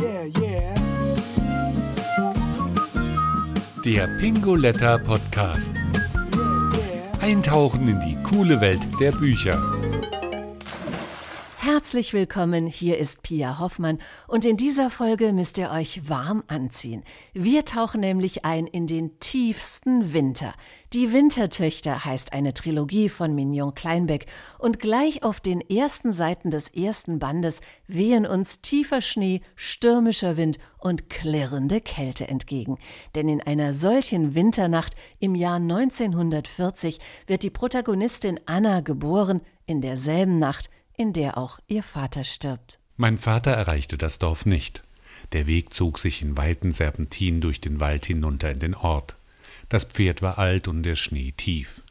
Yeah, yeah. Der Pingoletta Podcast. Eintauchen in die coole Welt der Bücher. Herzlich willkommen, hier ist Pia Hoffmann und in dieser Folge müsst ihr euch warm anziehen. Wir tauchen nämlich ein in den tiefsten Winter. Die Wintertöchter heißt eine Trilogie von Mignon Kleinbeck und gleich auf den ersten Seiten des ersten Bandes wehen uns tiefer Schnee, stürmischer Wind und klirrende Kälte entgegen. Denn in einer solchen Winternacht im Jahr 1940 wird die Protagonistin Anna geboren, in derselben Nacht, in der auch ihr Vater stirbt. Mein Vater erreichte das Dorf nicht. Der Weg zog sich in weiten Serpentinen durch den Wald hinunter in den Ort. Das Pferd war alt und der Schnee tief.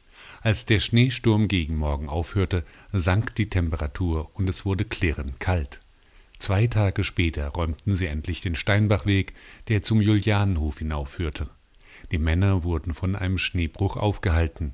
Als der Schneesturm gegen Morgen aufhörte, sank die Temperatur und es wurde klirrend kalt. Zwei Tage später räumten sie endlich den Steinbachweg, der zum Julianenhof hinaufführte. Die Männer wurden von einem Schneebruch aufgehalten.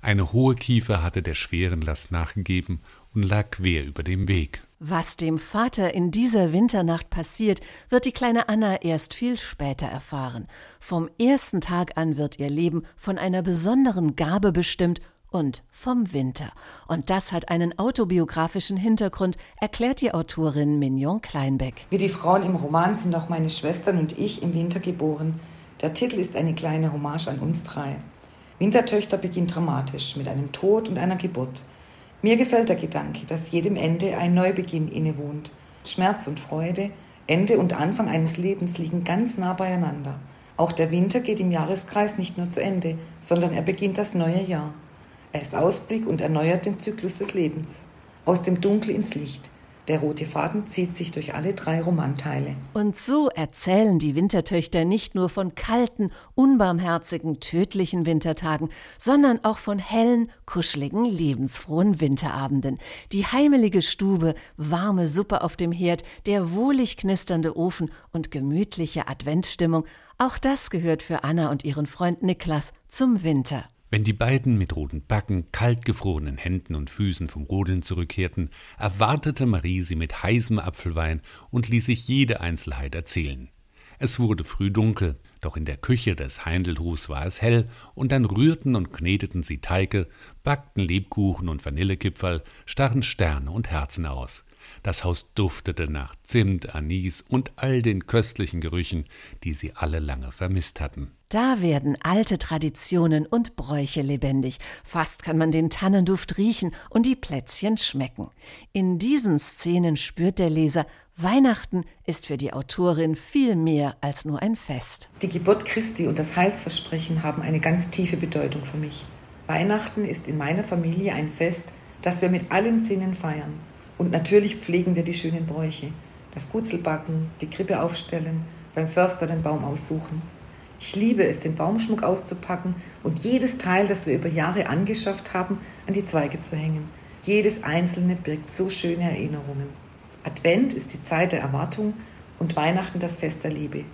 Eine hohe Kiefer hatte der schweren Last nachgegeben und lag quer über dem Weg. Was dem Vater in dieser Winternacht passiert, wird die kleine Anna erst viel später erfahren. Vom ersten Tag an wird ihr Leben von einer besonderen Gabe bestimmt und vom Winter. Und das hat einen autobiografischen Hintergrund, erklärt die Autorin Mignon Kleinbeck. Wie die Frauen im Roman sind auch meine Schwestern und ich im Winter geboren. Der Titel ist eine kleine Hommage an uns drei. Wintertöchter beginnt dramatisch mit einem Tod und einer Geburt. Mir gefällt der Gedanke, dass jedem Ende ein Neubeginn innewohnt. Schmerz und Freude, Ende und Anfang eines Lebens liegen ganz nah beieinander. Auch der Winter geht im Jahreskreis nicht nur zu Ende, sondern er beginnt das neue Jahr. Er ist Ausblick und erneuert den Zyklus des Lebens. Aus dem Dunkel ins Licht, der rote Faden zieht sich durch alle drei Romanteile. Und so erzählen die Wintertöchter nicht nur von kalten, unbarmherzigen, tödlichen Wintertagen, sondern auch von hellen, kuscheligen, lebensfrohen Winterabenden. Die heimelige Stube, warme Suppe auf dem Herd, der wohlig knisternde Ofen und gemütliche Adventsstimmung, auch das gehört für Anna und ihren Freund Niklas zum Winter. Wenn die beiden mit roten Backen, kaltgefrorenen Händen und Füßen vom Rodeln zurückkehrten, erwartete Marie sie mit heißem Apfelwein und ließ sich jede Einzelheit erzählen. Es wurde früh dunkel, doch in der Küche des Heindelhofs war es hell, und dann rührten und kneteten sie Teige, backten Lebkuchen und Vanillekipferl, starren Sterne und Herzen aus. Das Haus duftete nach Zimt, Anis und all den köstlichen Gerüchen, die sie alle lange vermisst hatten. Da werden alte Traditionen und Bräuche lebendig. Fast kann man den Tannenduft riechen und die Plätzchen schmecken. In diesen Szenen spürt der Leser, Weihnachten ist für die Autorin viel mehr als nur ein Fest. Die Geburt Christi und das Heilsversprechen haben eine ganz tiefe Bedeutung für mich. Weihnachten ist in meiner Familie ein Fest, das wir mit allen Sinnen feiern. Und natürlich pflegen wir die schönen Bräuche. Das Gutzelbacken, die Krippe aufstellen, beim Förster den Baum aussuchen. Ich liebe es, den Baumschmuck auszupacken und jedes Teil, das wir über Jahre angeschafft haben, an die Zweige zu hängen. Jedes einzelne birgt so schöne Erinnerungen. Advent ist die Zeit der Erwartung und Weihnachten das Fest der Liebe.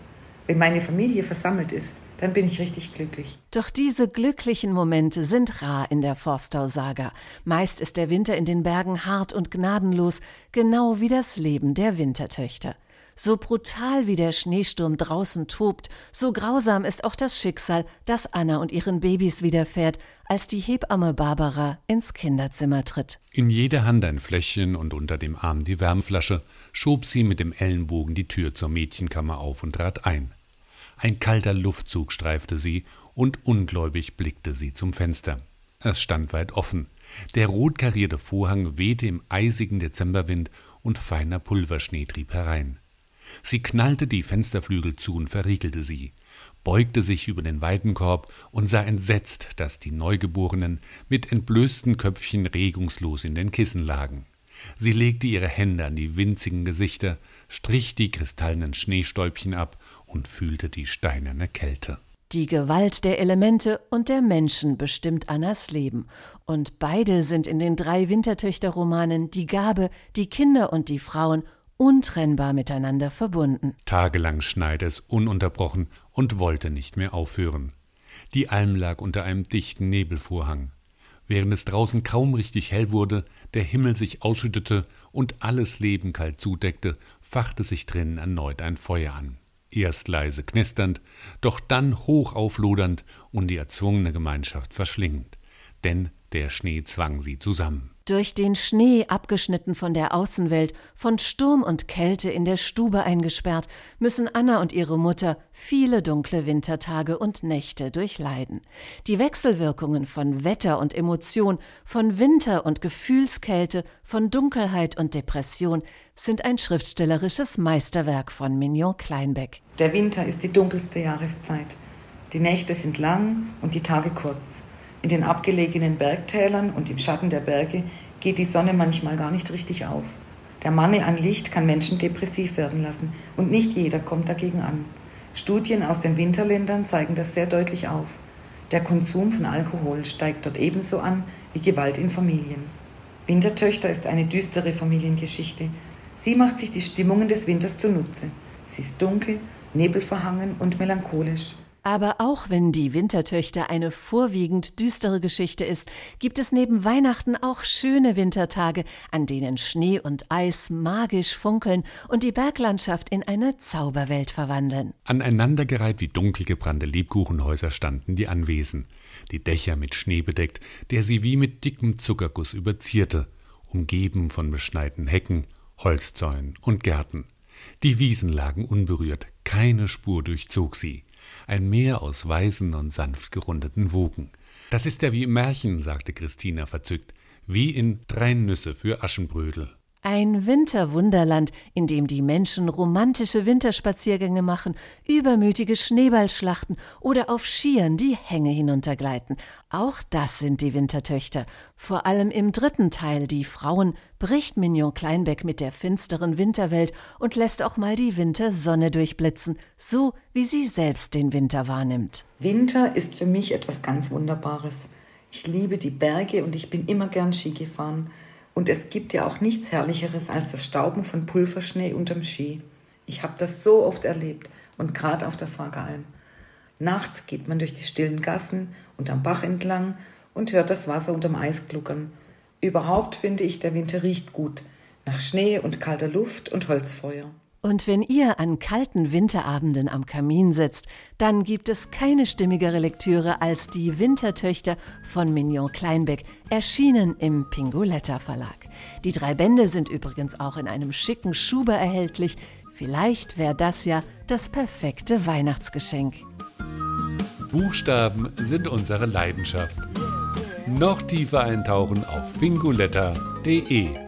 Wenn meine Familie versammelt ist, dann bin ich richtig glücklich. Doch diese glücklichen Momente sind rar in der Forstau-Saga. Meist ist der Winter in den Bergen hart und gnadenlos, genau wie das Leben der Wintertöchter. So brutal wie der Schneesturm draußen tobt, so grausam ist auch das Schicksal, das Anna und ihren Babys widerfährt, als die Hebamme Barbara ins Kinderzimmer tritt. In jeder Hand ein Fläschchen und unter dem Arm die Wärmflasche, schob sie mit dem Ellenbogen die Tür zur Mädchenkammer auf und trat ein. Ein kalter Luftzug streifte sie, und ungläubig blickte sie zum Fenster. Es stand weit offen. Der rot karierte Vorhang wehte im eisigen Dezemberwind und feiner Pulverschnee trieb herein. Sie knallte die Fensterflügel zu und verriegelte sie, beugte sich über den Weidenkorb und sah entsetzt, dass die Neugeborenen mit entblößten Köpfchen regungslos in den Kissen lagen. Sie legte ihre Hände an die winzigen Gesichter, strich die kristallenen Schneestäubchen ab und fühlte die steinerne Kälte. Die Gewalt der Elemente und der Menschen bestimmt Annas Leben. Und beide sind in den drei Wintertöchter-Romanen die Gabe, die Kinder und die Frauen untrennbar miteinander verbunden. Tagelang schneite es ununterbrochen und wollte nicht mehr aufhören. Die Alm lag unter einem dichten Nebelvorhang. Während es draußen kaum richtig hell wurde, der Himmel sich ausschüttete und alles Leben kalt zudeckte, fachte sich drinnen erneut ein Feuer an. Erst leise knisternd, doch dann hoch auflodernd und die erzwungene Gemeinschaft verschlingend. Denn der Schnee zwang sie zusammen. Durch den Schnee abgeschnitten von der Außenwelt, von Sturm und Kälte in der Stube eingesperrt, müssen Anna und ihre Mutter viele dunkle Wintertage und Nächte durchleiden. Die Wechselwirkungen von Wetter und Emotion, von Winter und Gefühlskälte, von Dunkelheit und Depression sind ein schriftstellerisches Meisterwerk von Mignon Kleinbeck. Der Winter ist die dunkelste Jahreszeit. Die Nächte sind lang und die Tage kurz. In den abgelegenen Bergtälern und im Schatten der Berge geht die Sonne manchmal gar nicht richtig auf. Der Mangel an Licht kann Menschen depressiv werden lassen und nicht jeder kommt dagegen an. Studien aus den Winterländern zeigen das sehr deutlich auf. Der Konsum von Alkohol steigt dort ebenso an wie Gewalt in Familien. Wintertöchter ist eine düstere Familiengeschichte. Sie macht sich die Stimmungen des Winters zunutze. Sie ist dunkel, nebelverhangen und melancholisch. Aber auch wenn die Wintertöchter eine vorwiegend düstere Geschichte ist, gibt es neben Weihnachten auch schöne Wintertage, an denen Schnee und Eis magisch funkeln und die Berglandschaft in eine Zauberwelt verwandeln. Aneinandergereiht wie dunkelgebrannte Lebkuchenhäuser standen die Anwesen, die Dächer mit Schnee bedeckt, der sie wie mit dickem Zuckerguss überzierte, umgeben von beschneiten Hecken, Holzzäunen und Gärten. Die Wiesen lagen unberührt, keine Spur durchzog sie ein Meer aus weißen und sanft gerundeten Wogen. Das ist ja wie im Märchen, sagte Christina verzückt, wie in Drei Nüsse für Aschenbrödel. Ein Winterwunderland, in dem die Menschen romantische Winterspaziergänge machen, übermütige Schneeballschlachten oder auf Skiern die Hänge hinuntergleiten. Auch das sind die Wintertöchter. Vor allem im dritten Teil, die Frauen, bricht Mignon Kleinbeck mit der finsteren Winterwelt und lässt auch mal die Wintersonne durchblitzen, so wie sie selbst den Winter wahrnimmt. Winter ist für mich etwas ganz Wunderbares. Ich liebe die Berge und ich bin immer gern Ski gefahren. Und es gibt ja auch nichts Herrlicheres als das Stauben von Pulverschnee unterm Ski. Ich habe das so oft erlebt und gerade auf der Fageralm. Nachts geht man durch die stillen Gassen und am Bach entlang und hört das Wasser unterm Eis gluckern. Überhaupt finde ich, der Winter riecht gut. Nach Schnee und kalter Luft und Holzfeuer. Und wenn ihr an kalten Winterabenden am Kamin sitzt, dann gibt es keine stimmigere Lektüre als die Wintertöchter von Mignon Kleinbeck, erschienen im Pingoletta Verlag. Die drei Bände sind übrigens auch in einem schicken Schuber erhältlich. Vielleicht wäre das ja das perfekte Weihnachtsgeschenk. Buchstaben sind unsere Leidenschaft. Noch tiefer eintauchen auf pingoletta.de